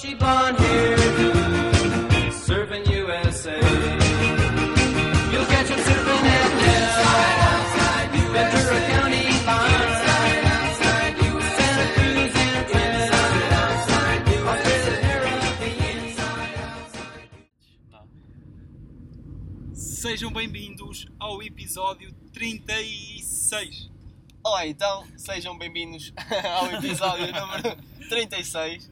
Bushy, blonde hairdo, serving USA. You'll catch him surfing at Nell, Ventura County line. Santa Cruz and Fresno, Australia, Sejam bem-vindos ao episódio 36. Olá, então, sejam bem-vindos ao episódio número 36.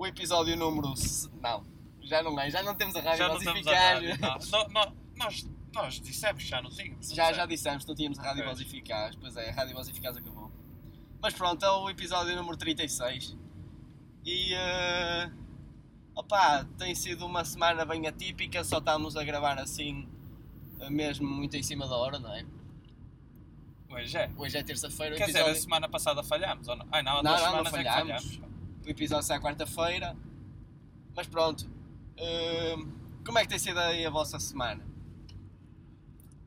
O episódio número. se- Não, já não é, já não temos a rádio Já não mais estamos a eficaz. rádio. Não, não, não, nós, nós dissemos já, não tínhamos. não Já, sei. já dissemos não tínhamos a rádio voz eficaz. Pois é, a rádio voz eficaz acabou. Mas pronto, é o episódio número 36. E. eh, opá, tem sido uma semana bem atípica, só estamos a gravar assim, eh, mesmo muito em cima da hora, não é? Pois é. Hoje é terça-feira, o Quer dizer, a episódio. semana passada falhámos, ou não? Ai não, há Não, duas não, não semanas é que falhámos. falhámos. O episódio sai à quarta-feira. Mas pronto. Hum, como é que tem sido aí a vossa semana?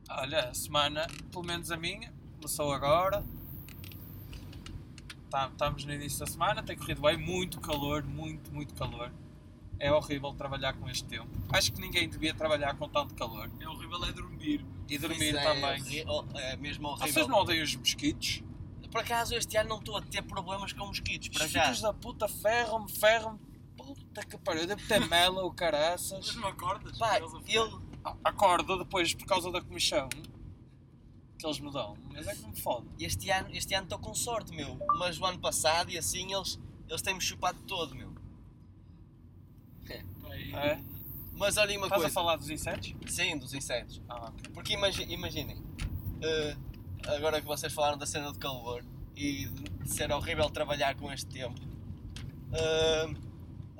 Olha, a semana, pelo menos a minha, começou agora. Tá- Estamos no início da semana, tem corrido bem, muito calor, muito, muito calor. É horrível trabalhar com este tempo. Acho que ninguém devia trabalhar com tanto calor. É horrível é dormir. E dormir Isso é também. oh, É, mesmo horrível. Vocês não odeiam os mosquitos? Por acaso este ano não estou a ter problemas com mosquitos, para Os já. filhos da puta ferram-me, ferram-me. Puta que pariu, devo ter mela ou caraças. Mas não acordas? Pá, a eu, Ah, Acordo depois por causa da comissão que eles me dão. Mas é que me fode. este ano este ano estou com sorte, meu. Mas o ano passado e assim eles, eles têm-me chupado todo, meu. E- É? Mas olhem uma Estás a coisa. falar dos insetos? Sim, dos insetos. Ah, ok. Porque imagi- imaginem, eh, agora que vocês falaram da cena de calor e de ser horrível trabalhar com este tempo, eh,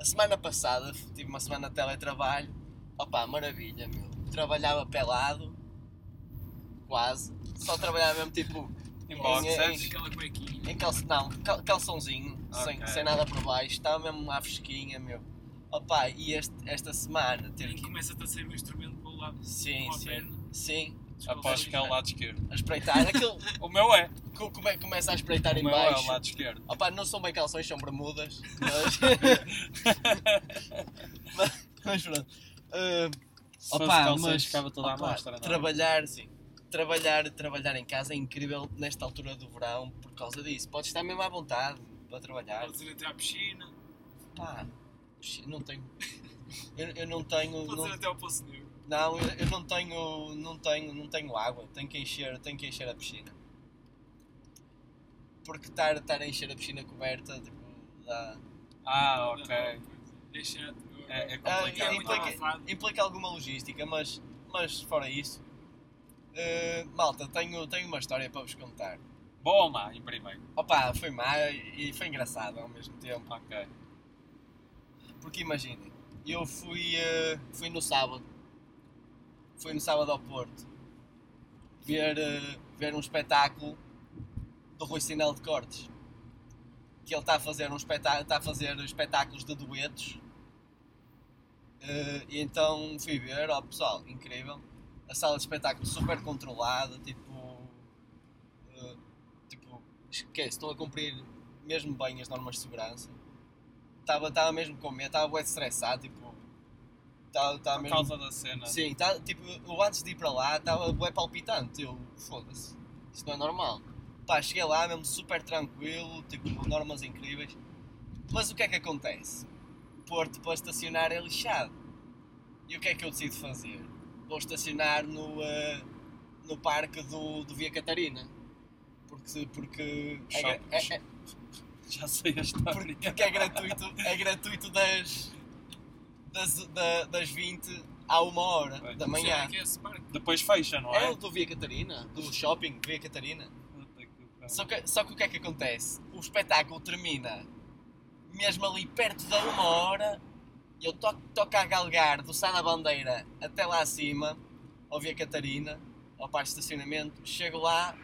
a semana passada tive uma semana de teletrabalho, opá, maravilha, meu. Trabalhava pelado, quase, só trabalhava mesmo tipo Em Em- boxers? Aquela cuequinha. em calção, não, cal- calçãozinho, sem, Ok. sem nada por baixo, estava mesmo à fresquinha, meu. Opá, e este, esta semana ter E que. começa-te a sair o instrumento para o lado. Sim, sim, perna. sim, Aposto que é o lado esquerdo. a espreitar, aquele. O meu é. co- come- começa a espreitar O em meu é o baixo. lado esquerdo. Opa, não são bem calções, são bermudas. Mas, mas, mas pronto. Se fosse Opa, calções, mas- ficava toda a opa, não é? trabalhar, sim. Trabalhar, trabalhar em casa é incrível nesta altura do verão por causa disso. Podes estar mesmo à vontade para trabalhar. Podes ir até à piscina. Pá, não tenho. Eu, eu não tenho. Podes Não, ir até ao Poço Negro. Não, eu, eu não tenho. Não tenho, não tenho água. Tenho que encher, tenho que encher a piscina. Porque estar, estar a encher a piscina coberta tipo, dá, Ah, ok. Deixa. É, é Ah, complicado. muito implica, implica alguma logística, mas, mas fora isso. eh, malta, tenho, tenho uma história para vos contar. Boa ou má, em primeiro? Opa, foi má e foi engraçado ao mesmo tempo. Ok. Porque imaginem, eu fui, eh, fui no sábado. Fui no sábado ao Porto. Ver, eh, ver um espetáculo do Rui Sinel de Cortes. Que ele está a fazer um está a fazer espetáculos de duetos. Eh, e então fui ver, ó pessoal, incrível. A sala de espetáculo super controlada, tipo. eh, tipo, esquece, estão a cumprir mesmo bem as normas de segurança. Estava mesmo com medo, estava bué estressado, tipo. Estava estava Por mesmo. causa da cena. Sim, tá, tipo, eu antes de ir para lá estava bué palpitante. Eu, foda-se, isso não é normal. Pá, cheguei lá mesmo super tranquilo, tipo, normas incríveis. Mas o que é que acontece? Porto para estacionar é lixado. E o que é que eu decido fazer? Vou estacionar no, eh, no parque do, do Via Catarina. Porque, porque é, é- é- Já sei a história. porque, porque é gratuito, é gratuito das, das, da- das 20 à 1 hora Pois. da manhã. que é esse parque. Depois fecha, não É é? o do Via Catarina, do shopping Via Catarina. Só que, só que o que é que acontece? O espetáculo termina mesmo ali perto da uma hora. Eu toco, toco a galgar do Sá da Bandeira até lá acima, ao Via Catarina, ao parque de estacionamento. Chego lá,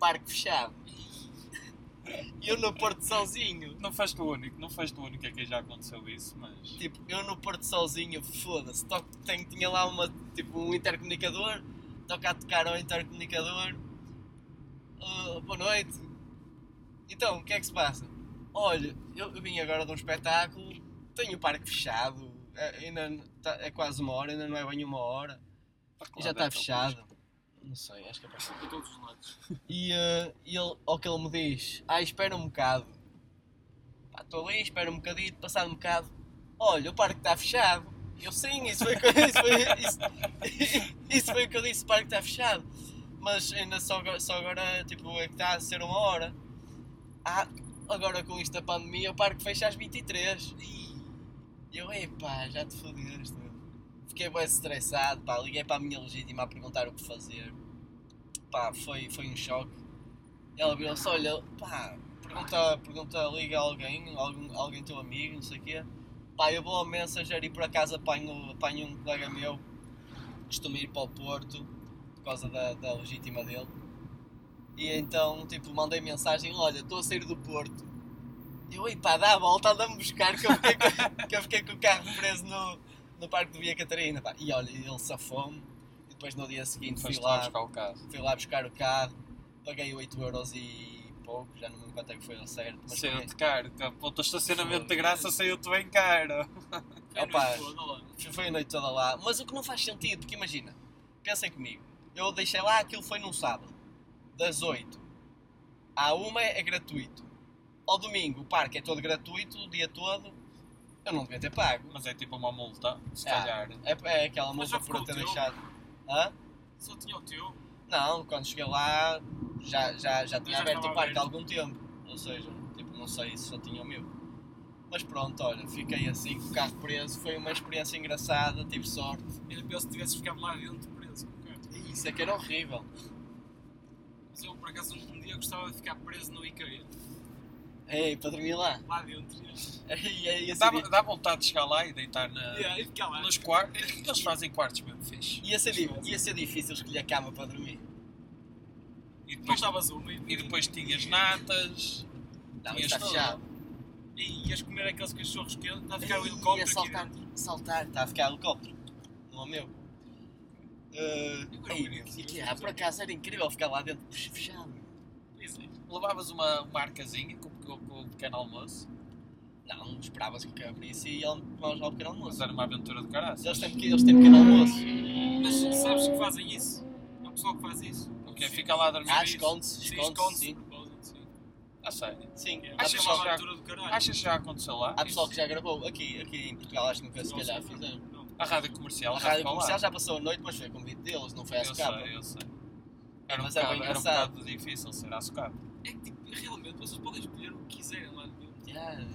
parque fechado. Eu no Porto sozinho. Não foste o único, não foste o único a quem já aconteceu isso, mas. Tipo, eu no Porto sozinho, foda-se, toco- tenho, tinha lá uma, tipo, um intercomunicador, toca a tocar ao intercomunicador. Ah, boa noite. Então, o que é que se passa? Olha, eu, eu vim agora de um espetáculo tenho o parque fechado, é, ainda tá- é quase uma hora, ainda não é bem uma hora, e já está fechado. Não sei, acho que é para Por todos os lados. E, e ele, ao que ele me diz, ah, espera um bocado. Estou ali, espera um bocadinho, passado um bocado, olha, o parque está fechado. Eu sim, isso foi, o que- isso foi, isso, isso foi o que eu disse, o parque está fechado. Mas ainda só, agora- só agora, tipo, é que está a ser uma hora. Ah, agora com isto da pandemia, o parque fecha às 23. E eu, epá, já te fodeste. Fiquei bem estressado, pá, liguei para a minha legítima a perguntar o que fazer. Pá, foi, foi um choque. Ela virou-se, olha, pá, pergunta, pergunta, liga a alguém, algum, alguém teu amigo, não sei o quê. Pá, eu vou ao Messenger e por acaso apanho, apanho um colega meu, costumo ir para o Porto, por causa da, da legítima dele. E então, tipo, mandei mensagem, olha, estou a sair do Porto. Eu, ei pá, dá a volta, anda-me buscar que eu fiquei com, que eu fiquei com o carro preso no, no Parque de Via Catarina, pá. E olha, ele safou-me. E depois no dia seguinte fui lá buscar o carro. fui lá buscar o carro, paguei 8 euros e pouco, já não me lembro quanto é que foi ao certo. Mas Saiu-te caro. que a Ponto de estacionamento de graça saiu-te bem caro. É a Opa. noite toda lá. Foi a noite toda lá. Mas o que não faz sentido, porque imagina, pensem comigo, eu deixei lá, aquilo foi num sábado, das 8 à 1 é gratuito. Ao domingo o parque é todo gratuito, o dia todo, eu não devia ter pago. Mas é tipo uma multa, se Ah. calhar. É, é aquela multa por eu ter deixado. Hã? Só tinha o teu. Não, quando cheguei lá já, já, já tinha Já aberto o parque há algum tempo. Ou seja, tipo, não sei se só tinha o meu. Mas pronto, olha, fiquei assim com o carro preso, foi uma experiência engraçada, tive sorte. Era pior se tivesse ficado lá dentro preso com o carro. Isso é que era horrível. Mas eu, por acaso, um dia gostava de ficar preso no IKEA. Ei, para dormir lá. Lá dentro. Ei, ei, esse Dá, dá vontade de chegar lá e deitar na, Yeah, e nos quartos. Eles fazem quartos mesmo fixe. Ia ser, ia ser difícil escolher a cama para dormir. E Não depois, estavas uma. e depois tinhas natas. Não, Tinhas está fechado. E ias comer aqueles cachorros quentes. Está a ficar o Ia helicóptero aqui saltar, dentro. saltar, está a ficar helicóptero. Não é meu. Uh, ei, e que é, por acaso era incrível ficar lá dentro fechado. Pois é. Levavas uma, uma arcazinha com, com, com o pequeno almoço. Não, esperava-se que abrisse e iam tomar lá o pequeno Mas almoço. era uma aventura de caraças. Eles têm, pequeno- eles têm pequeno almoço. Mas sabes que fazem isso? É um pessoal que faz isso. O quê? Fica lá a dormir. Ah, esconde-se, Sim, esconde-se, esconde-se sim. de propósito, sim. A sério. Sim, É, Achas é uma já- aventura do caralho. Achas que já aconteceu lá? há pessoal que já gravou. Aqui, aqui em Portugal acho que nunca se calhar fizeram. A rádio comercial A já rádio comercial lá. já passou a noite, mas foi a convite deles, não foi a Eu escapa. sei, eu sei. Era um, Mas é bocado, era um bocado difícil ser à socapa. É que tipo, realmente vocês podem escolher o que quiserem lá dentro. Yeah.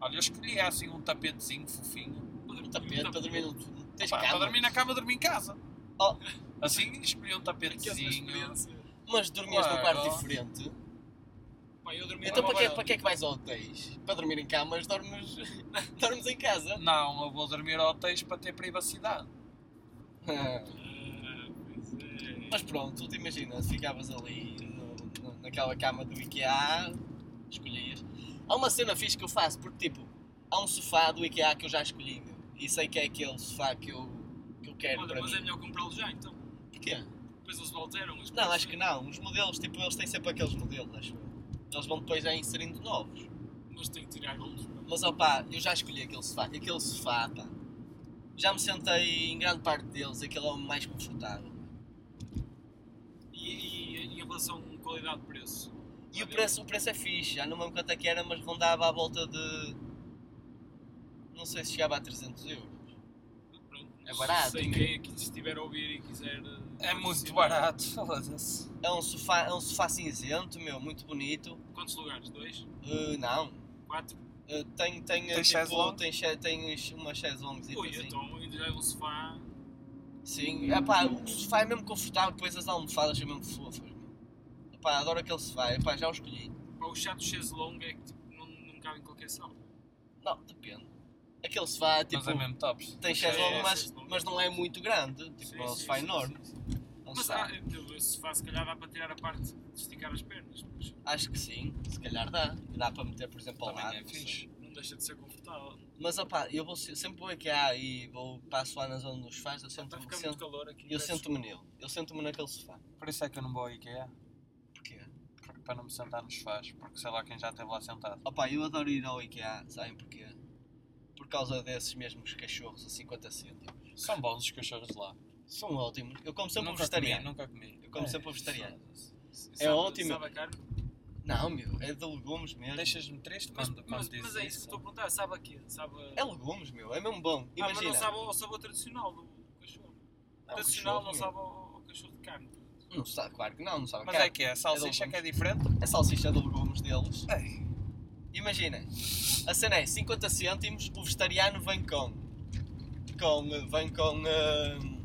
Olha, eu escolhi assim um tapetezinho fofinho. Um tapete para dormir no. Tens cama. para dormir na cama, dormir em casa. Oh. Assim escolhi um Aquela tapetezinho. Mas dormias num quarto diferente. Pá, eu dormi Então para que, varanda. para que é que vais a hotéis? Para dormir em camas, dormes, dormes em casa. Não, eu vou dormir a hotéis para ter privacidade. Ah, é. Mas pronto, tu te imaginas, ficavas ali naquela cama do IKEA, escolhias. Há uma cena fixe que eu faço, porque tipo, há um sofá do IKEA que eu já escolhi, meu, e sei que é aquele sofá que eu, que eu quero Olha, mas mim. é melhor comprá-lo já então. Porquê? Depois eles alteram as Não, acho que não. Os modelos, tipo, eles têm sempre aqueles modelos, acho eu. Eles vão depois já inserindo novos. Mas tem que tirar outros. Mas opá, eu já escolhi aquele sofá. Aquele sofá, pá. Já me sentei em grande parte deles, aquele é o mais confortável. E, e em relação qualidade-preço? E o preço, o preço é fixe, já não me lembro quanto é que era, mas rondava à volta de. Não sei se chegava a 300 euros. Pronto, É barato, Se né? quem aqui estiver a ouvir e quiser. eh, É muito barato. Foda-se. É um sofá, é um sofá cinzento, meu, muito bonito. Quantos lugares? Dois? Uh, não. Quatro? Uh, tem, tem, Tem tipo, tem, tem uma chaise Ui, assim. então ainda já é um sofá. Sim, epá, o sofá é mesmo confortável, depois as almofadas são mesmo fofas. Epá, adoro aquele sofá, epá, já o escolhi. Pá, o chato chaise longo é que tipo, não, não cabe em qualquer sala. Não, depende. Aquele sofá, tipo, Mas é mesmo tops. tem É, chaise-longue, é, mas, chaise-longue. mas não é muito grande. Tipo, Sim, é um sim, sofá sim, enorme. sim, sim. É Mas ah, esse sofá se calhar dá para tirar a parte de esticar as pernas. Mas Acho que sim, se calhar dá. Dá para meter, por exemplo, ao Também lado. é não fixe. não deixa de ser confortável. Mas opá, eu vou se- sempre vou aqui há e vou passo lá na zona dos sofás, eu sento-me sento, eu sento-me nele. Eu sento-me naquele sofá. Por isso é que eu não vou ao IKEA. Para não me sentar nos sofás. Porque sei lá quem já esteve lá sentado. Opá, eu adoro ir ao IKEA, sabem porquê? causa desses mesmos cachorros a 50 cêntimos. São bons os cachorros de lá. São ótimos. Eu como sempre nunca comi, vegetariano. nunca comi. Eu como É, sempre vegetariano. Sabe- ótimo. Sabe a carne? Não, meu, é de legumes mesmo. Deixas-me triste Mas, quando, mas, mas é isso que estou a perguntar, sabe a quê? Sabe. É legumes, meu, é mesmo bom. Ah, mas Imagina. não sabe ao sabor tradicional do cachorro. Não, tradicional cachorro, não meu. sabe ao cachorro de carne. Não sabe, claro que não, não sabe. Mas é que é, a salsicha que é diferente? A salsicha de legumes deles. Ei, Imagina, a cena é 50 cêntimos, o vegetariano vem com. com vem com. hum,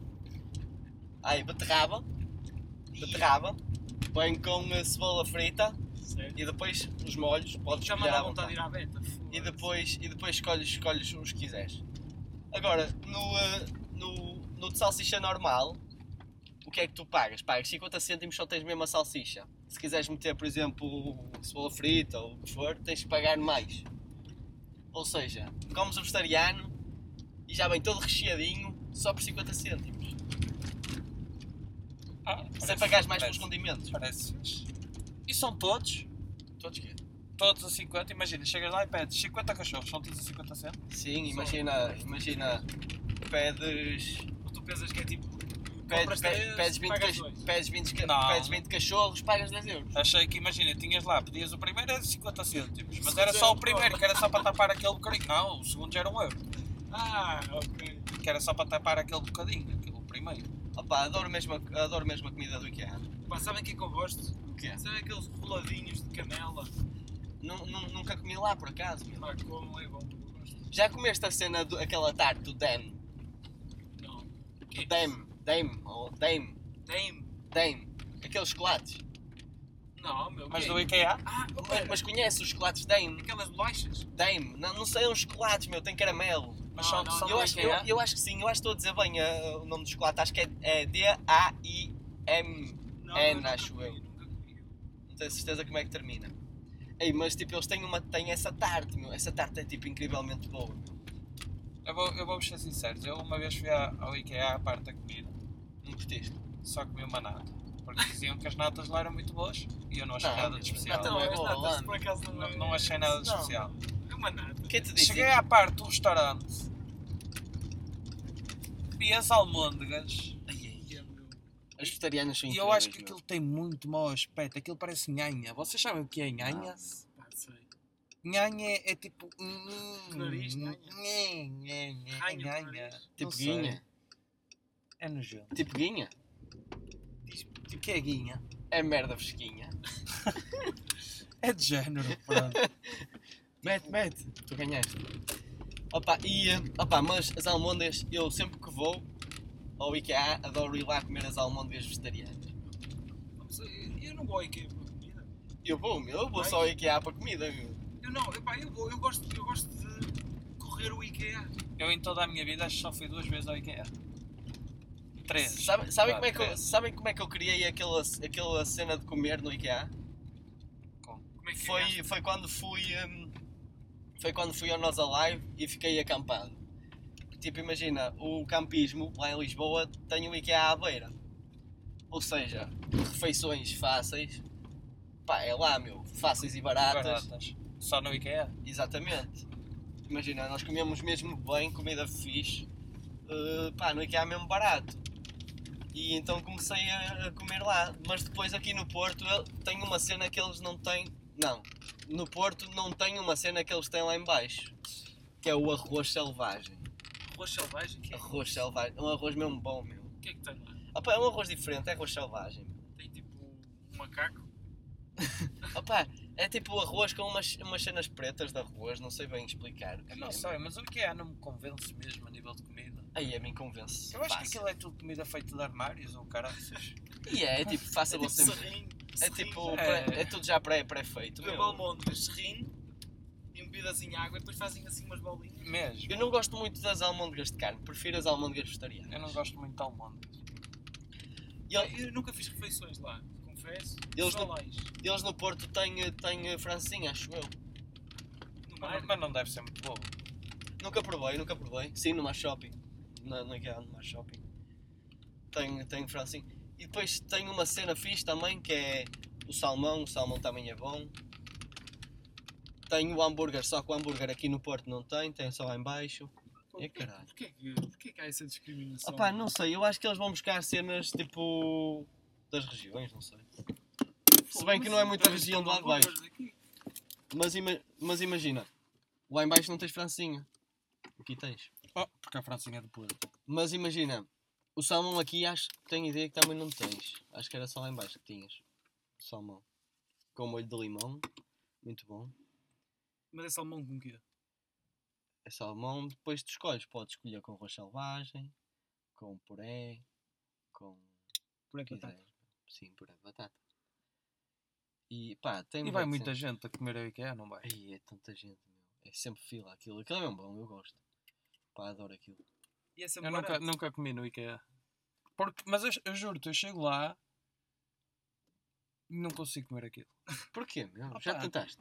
ai, beterraba. Beterraba. Vem com uh, cebola frita Certo? e depois os molhos, podes Já dá à vontade de ir à beta. E depois, e depois escolhes, escolhes os que quiseres. Agora, no, uh, no, no de salsicha normal, o que é que tu pagas? Pagas 50 cêntimos só tens mesmo a salsicha. Se quiseres meter, por exemplo, cebola frita ou o que for, tens que pagar mais. Ou seja, comes o vegetariano e já vem todo recheadinho só por 50 cêntimos. ah, Sem pagares mais pelos condimentos. Parece. E são todos? Todos que? Todos a 50? Imagina, chegas lá e pedes 50 cachorros, são todos a 50 cêntimos? Sim, imagina, imagina, pedes Ou tu pensas que é tipo. Pedes, pedes, 20, pagas cach- dois. pedes, 20, ca- Não. pedes 20 cachorros, pagas 10 euros. Achei que, imagina, tinhas lá, pedias o primeiro era 50 cêntimos, mas era só o primeiro, que era só para tapar aquele bocadinho. Não, o segundo já era um euro, Ah, ok. que era só para tapar aquele bocadinho, aquele primeiro. Opa, adoro mesmo, a- adoro mesmo a comida do IKEA. Pá, sabem o que é que eu gosto? O quê? Sabem aqueles roladinhos de canela? Nu- nunca comi lá por acaso. Pá, como é bom. Já comeste a cena, do, aquela tarte do Dame? Não. O quê? Dame, Dame, ou Dame, Dame? Dame. Aqueles chocolates. Não, meu. Mas do IKEA? Ah, Mas, mas conheces os chocolates Dame? aquelas bolachas? Dame, não, não sei, é uns chocolates, meu, tem caramelo. Mas Não, são, não, são Eu acho, eu, eu acho que sim, eu acho que estou a dizer bem uh, o nome do chocolate, acho que é, é D-A-I-M. Nunca acho eu. Nunca. Não tenho certeza como é que termina. Ei, mas tipo, eles têm, uma, têm essa tarte, meu. Essa tarte é tipo incrivelmente boa, meu. Eu vou, eu vou ser sincero, eu uma vez fui ao IKEA à parte da comida, Não curtiste? só comi uma nata. Porque diziam que as natas lá eram muito boas e eu não achei Não, nada de especial. Não, é as boa, natas por acaso não, Não, é- não achei nada de Não. especial. É uma nata. Quem te disse? Cheguei à parte do restaurante, vi as almôndegas Ai, ai, ai. As vegetarianas são e incríveis, eu acho que meu. aquilo tem muito mau aspecto. Aquilo parece nhanha. Vocês sabem o que é nhanha? Pá, sei. Nhanha é, é tipo. hum, Nariz, nhanha. nhanha, nhanha, Ranho do nhanha. nariz. Não Tipo sei. guinha. É nojento. Tipo guinha. O que é guinha? É merda fresquinha. É de género, pronto. Mete, mete. Tu ganhaste. Opa, e, opa, mas as almôndegas, eu sempre que vou ao IKEA, adoro ir lá comer as almôndegas vegetarianas. Eu não vou ao IKEA para comida. Eu vou, meu, eu vou só ao IKEA para comida, meu. Eu não, epá, eu, vou, eu, gosto, eu gosto de correr o IKEA. Eu em toda a minha vida acho que só fui duas vezes ao IKEA. Três. Sabe, sabem, como é que eu, sabem como é que eu criei aquela, aquela cena de comer no IKEA? Como? Como é que Foi, é? foi quando fui. hum, foi quando fui ao Nós Alive e fiquei acampado. Tipo, imagina, o campismo lá em Lisboa tem o IKEA à beira. Ou seja, refeições fáceis. Pá, é lá, meu. Fáceis e baratas. Baratas. Só no IKEA? Exatamente. Imagina, nós comemos mesmo bem, comida fixe. Uh, pá, no IKEA mesmo barato. E então comecei a, comer lá. Mas depois aqui no Porto tem uma cena que eles não têm. Não. No Porto não tem uma cena que eles têm lá em baixo. Que é o arroz selvagem. Arroz selvagem? Que é? Arroz selvagem. É um arroz mesmo bom, meu. O que é que tem lá? Opa, é um arroz diferente, é arroz selvagem. Tem tipo um macaco? Opa, é tipo arroz com umas, umas cenas pretas de arroz, não sei bem explicar. Não sei, mas o IKEA não me convence mesmo a nível de comida. Aí a mim convence. Eu acho que fácil. aquilo é tudo comida feita de armários ou caraças. E é, é tipo, faça É tipo você. serrinho. É tipo, É. pré- é tudo já pré- pré-feito. É meu. balmondas, serrinho, embebidas em água e depois fazem assim umas bolinhas. Mesmo. Eu não gosto muito das almôndegas de carne, prefiro as almôndegas vegetarianas. Eu não gosto muito de almôndegas. E ele- Eu nunca fiz refeições lá, confesso. Eles Só lá. eles no Porto têm, têm francinha, acho eu. No Mas, mas não deve ser muito bom. Nunca provei, nunca provei. Sim, no Mar Shopping. Na, na IKEA, no Mar Shopping. Tem, tem francinha. E depois tem uma cena fixe também que é o salmão. O salmão também é bom. Tem o hambúrguer, só que o hambúrguer aqui no Porto não tem, tem só lá em baixo. É caralho. Porquê porquê que há essa discriminação? Opá, não sei, eu acho que eles vão buscar cenas tipo das regiões, não sei. Se bem que não é muita Mas região do lado de baixo. aqui. Mas, ima- mas imagina, lá em baixo não tens francinha. Aqui tens. Oh, porque a Francinha é de podre. Mas imagina, o salmão aqui acho que tenho ideia que também não tens. Acho que era só lá em baixo que tinhas. Salmão. Com molho de limão. Muito bom. Mas é salmão com quê? É salmão, depois tu escolhes. Podes escolher com arroz selvagem, com puré, com. O aqui que quiseres. Sim, puré de batata. E pá, tem E vai muita cenas. gente a comer a IKEA, não vai? Ai, é tanta gente, meu. É sempre fila aquilo. Aquilo é mesmo bom, eu gosto. Pá, adoro aquilo. E é sempre Eu nunca, barato. nunca comi no IKEA. Porque, mas eu, eu juro-te, eu chego lá e não consigo comer aquilo. Porquê, meu? Opa. Já tentaste?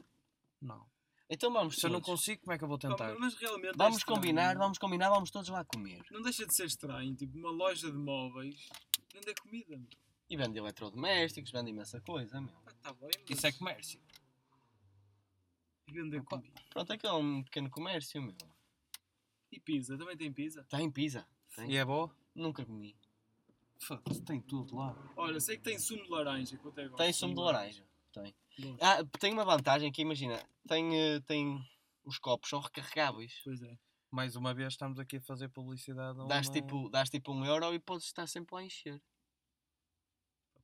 Não. Então vamos Se eu não todos. consigo, como é que eu vou tentar? Mas realmente é Vamos estranho. combinar, vamos combinar, vamos todos lá comer. Não deixa de ser estranho, tipo, uma loja de móveis vende comida. meu. E vende eletrodomésticos, vende imensa coisa, meu. Ah, tá bem, mas Isso é comércio. vender Opa. comida. Pronto, aquilo é um pequeno comércio, meu. E pizza, também tem pizza? Tem pizza? Tem. E é boa? Nunca comi. Foda-se, tem tudo lá. Olha, sei que tem sumo de laranja, que eu até gosto. Tem sumo de laranja. Tem. Ah, tem uma vantagem que imagina, tem, eh, tem os copos são recarregáveis. Pois é. Mais uma vez estamos aqui a fazer publicidade. a Dás uma- tipo, dás tipo um euro e podes estar sempre lá a encher.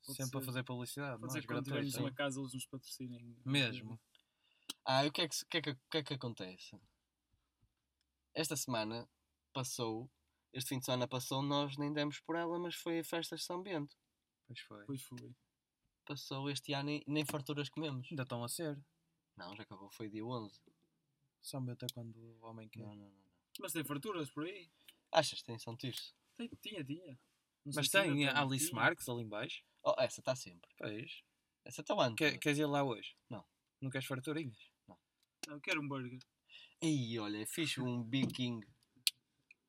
Pode Sempre a ser. fazer publicidade. Pode ser Nós que quando tivermos gratuito. uma casa eles nos patrocinem. Mesmo. Ah, e o que é que, se- o que, é que, o que é que acontece? Esta semana passou, este fim de semana passou, nós nem demos por ela, mas foi a festa de São Bento. Pois foi. Pois foi. Passou este ano e nem farturas comemos. Ainda estão a ser. Não, já acabou, foi dia 11. São Bento é quando o homem quer. Não, não, não. não. Mas tem farturas por aí? Achas que tem São Tirso? Tem, tinha, tinha. Não Mas tem ainda a Alice Tinha. Marques ali em baixo. Oh, essa está sempre. Pois. Essa está lá. Quer, queres ir lá hoje? Não. Não queres farturinhas? Não, quero um burger. Ei, olha, fiz um Big King.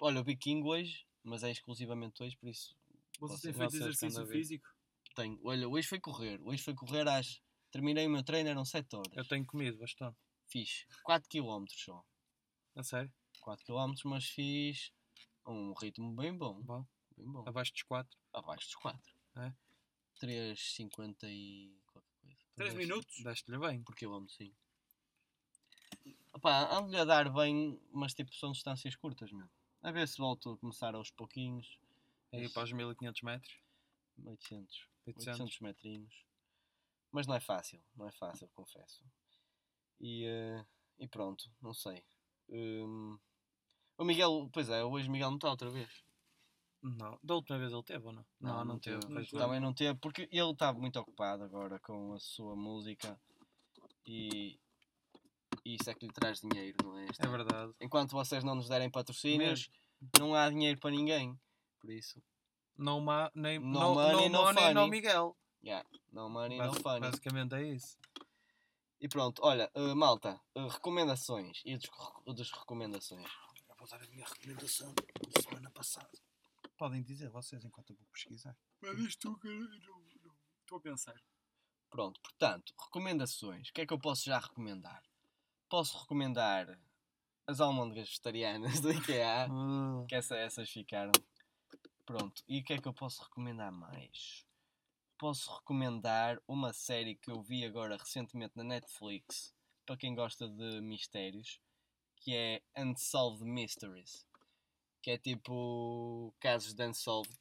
Olha, o Big King hoje, mas é exclusivamente hoje, por isso Vocês têm feito exercício físico? tenho. Olha, hoje foi correr. Hoje foi correr às. Terminei o meu treino, eram 7 horas. Eu tenho comido bastante. Fiz 4 km só. A sério? 4 km, mas fiz um ritmo bem bom. Bom. Bem bom. Abaixo dos 4. Abaixo dos 4. É? 3,50 e qualquer coisa. 3 minutos? Deste-lhe bem. Por quilómetro, sim. Opá, ando-lhe a dar bem, mas tipo são distâncias curtas, meu. A ver se volto a começar aos pouquinhos. Aí para os 1500 metros. 800. 800. 800 metrinhos. Mas não é fácil, não é fácil, confesso. E, eh, e pronto, não sei. Hum, o Miguel, pois é, hoje o Miguel não está outra vez. Não. Da última vez ele teve ou não? Não, não, teve. Não teve. não. Também não teve, porque ele está muito ocupado agora com a sua música e, e isso é que lhe traz dinheiro, não é? É verdade. Enquanto vocês não nos derem patrocínios, não há dinheiro para ninguém. Por isso, No, ma, nem, No no, money, no, no money, no funny. Miguel. yeah, no money, no Basi- funny. Basicamente é isso. E pronto, olha, eh, malta, eh, recomendações e das, das recomendações. Eu vou dar a minha recomendação da semana passada. Podem dizer vocês enquanto eu vou pesquisar. Mas isto. Estou a pensar. Pronto, portanto, recomendações. O que é que eu posso já recomendar? Posso recomendar as almôndegas vegetarianas do IKEA, Uh, que essa, essas ficaram. Pronto, e o que é que eu posso recomendar mais? Posso recomendar uma série que eu vi agora recentemente na Netflix, para quem gosta de mistérios, que é Unsolved Mysteries, que é tipo casos de Unsolved,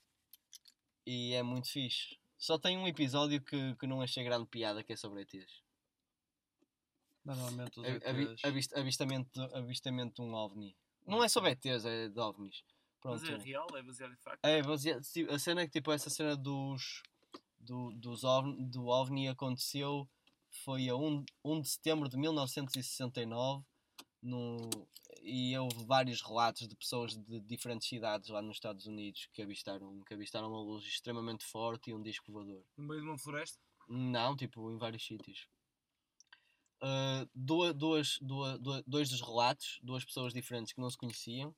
e é muito fixe. Só tem um episódio que, que não achei grande piada, que é sobre ETs. Normalmente os ETs. avist- avistamento, avistamento de um OVNI. Não é sobre ETs, é de OVNIs. Pronto. Mas é real? É baseado em facto? É, baseado, ti- a cena é que tipo, essa cena dos, do, dos OVNI, do OVNI aconteceu foi a 1, 1 de setembro de 1969 no, e houve vários relatos de pessoas de diferentes cidades lá nos Estados Unidos que avistaram, que avistaram uma luz extremamente forte e um disco voador. No meio de uma floresta? Não, tipo, em vários sítios. Uh, duas, duas, duas, dois dos relatos, duas pessoas diferentes que não se conheciam,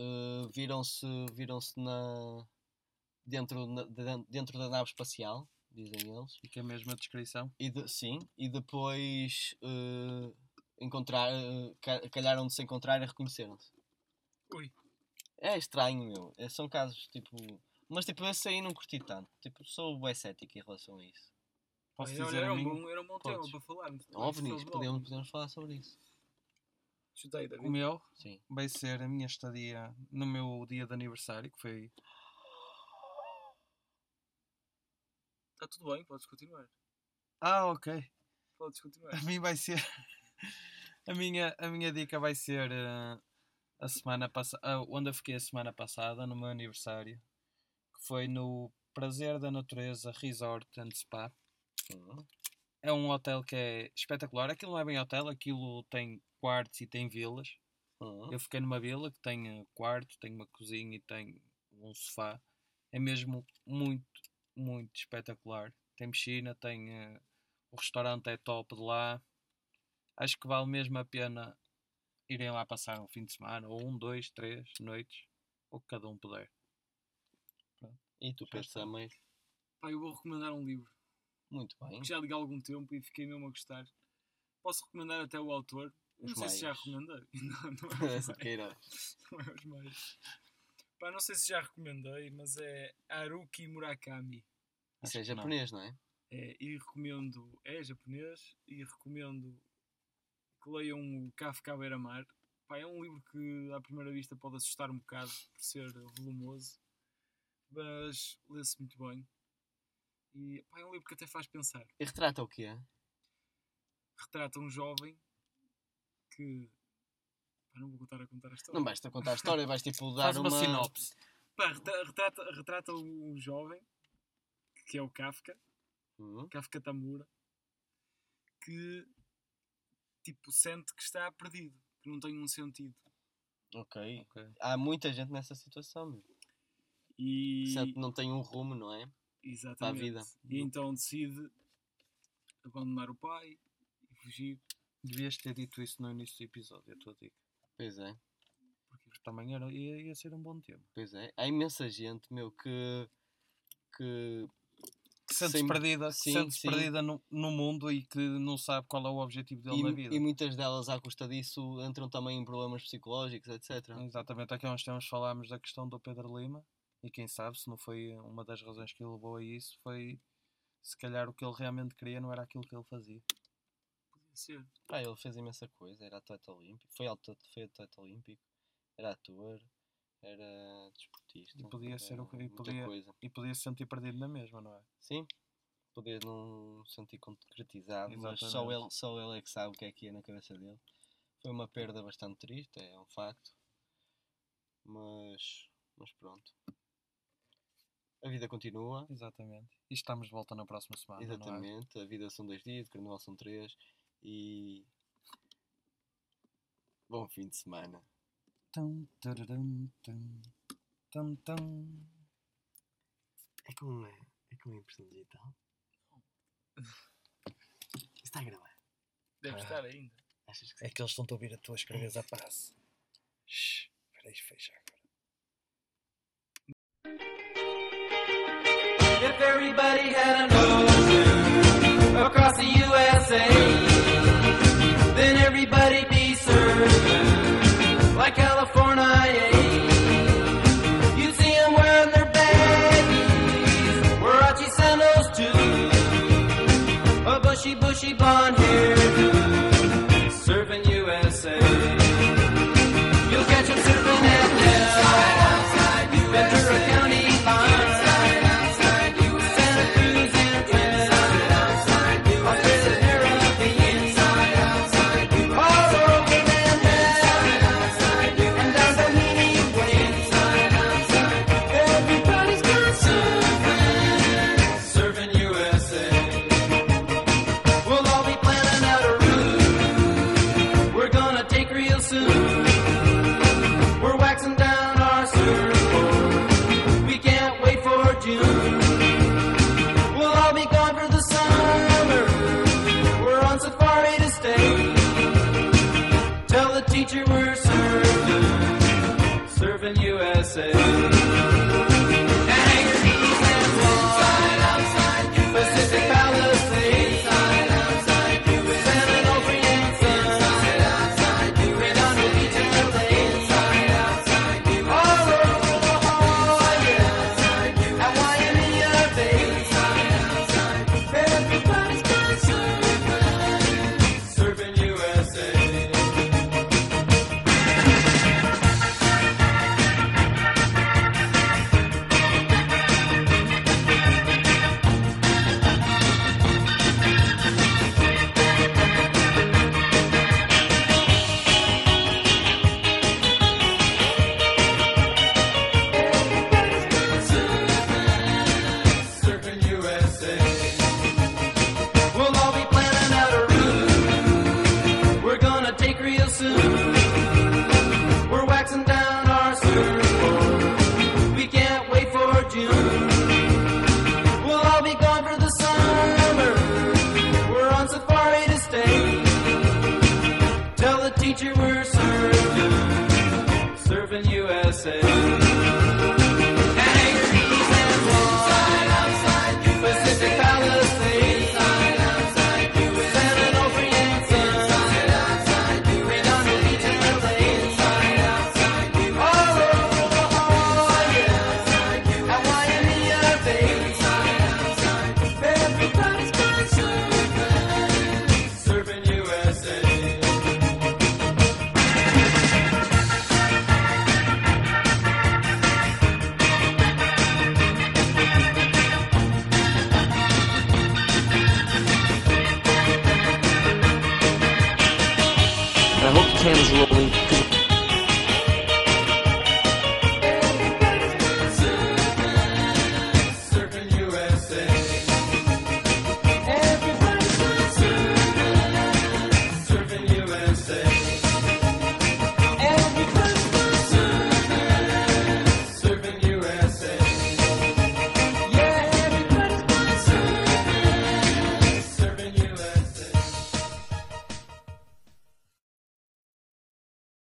uh, viram-se viram-se na dentro, na- de- dentro da nave espacial, dizem eles. Fica mesmo a descrição. E de- sim, e depois uh, encontrar, eh, ca- calharam de se encontrar e reconheceram-se. Ui. É estranho, meu. É, São casos, tipo... Mas, tipo, esse aí não curti tanto. Tipo, sou bué cético em relação a isso. Posso Olha, dizer era a um mim? bom, era um bom tema para falarmos. OVNIs, podemos, podemos falar sobre isso. Chutei, David. O meu Sim. vai ser a minha estadia no meu dia de aniversário, que foi. Está tudo bem, podes continuar. Ah, ok. Podes continuar. A mim vai ser. a, minha, a minha dica vai ser eh, a semana passada. onde eu fiquei a semana passada, no meu aniversário, que foi no Prazer da Natureza Resort and Spa. É um hotel que é espetacular. Aquilo não é bem hotel, aquilo tem quartos e tem vilas. Uhum. Eu fiquei numa vila que tem eh, quarto, tem uma cozinha e tem um sofá. É mesmo muito, muito espetacular. Tem piscina, tem. eh, o restaurante é top de lá. Acho que vale mesmo a pena irem lá passar um fim de semana, ou um, dois, três noites, ou que cada um puder. E tu, Pedro também. Pá, eu vou recomendar um livro Muito bem. que já li há algum tempo e fiquei mesmo a gostar. Posso recomendar até o autor. Os não sei se já recomendei. Não, não é os maias. queira. Não é os maias. Pá, não sei se já recomendei, mas é Haruki Murakami. Isso Acho é que não. japonês, não é? É, e recomendo, é japonês, e recomendo que leiam o Kafka à beira-mar. Pá, é um livro que à primeira vista pode assustar um bocado por ser volumoso, mas lê-se muito bem. E pá, é um livro que até faz pensar. E retrata o quê? Retrata um jovem que. Pá, não vou contar a contar a história. Não basta contar a história, vais tipo dar Faz uma, uma... sinopse. Pá, retra- retrata, retrata um jovem que é o Kafka. Uhum. Kafka Tamura que tipo sente que está perdido, que não tem um sentido. Ok. Ok. Há muita gente nessa situação, meu. E Sente que não tem um rumo, não é? Exatamente. vida. E então decide abandonar o pai e fugir. Devias ter dito isso no início do episódio, a tua dica. Pois é, Porque também era, ia, ia ser um bom tema. pois é. Há imensa gente, meu, que... Que... Que sentes Sem- perdida, sim, sentes sim. perdida no, no mundo e que não sabe qual é o objetivo dele na vida. E, e muitas delas, à custa disso, entram também em problemas psicológicos, etc. Exatamente, aqui há uns tempos falámos da questão do Pedro Lima e quem sabe se não foi uma das razões que o levou a isso foi se calhar o que ele realmente queria não era aquilo que ele fazia. Podia ser. Pá, ele fez imensa coisa, era atleta olímpico, foi atleta, foi atleta olímpico, era ator, era desportista. E podia ser o que- e podia- coisa. E podia se sentir perdido na mesma, não é? Sim, poder não se sentir concretizado, mas só Exatamente. ele, só ele é que sabe o que é que ia na cabeça dele. Foi uma perda bastante triste, é um facto. Mas, mas pronto. A vida continua, Exatamente. E estamos de volta na próxima semana, não é? exatamente. A vida são dois dias, o carnaval são três. E. Bom fim de semana. Tum, tararam, tum, tum, tum. É com, é com impressão digital? Está a gravar. Deve Ah. estar ainda. Achas que É que eles estão a ouvir a tua escreves a passe. Shhh, Espera aí, fecha agora. If everybody had an ocean across the USA, then everybody'd be served like California. future world.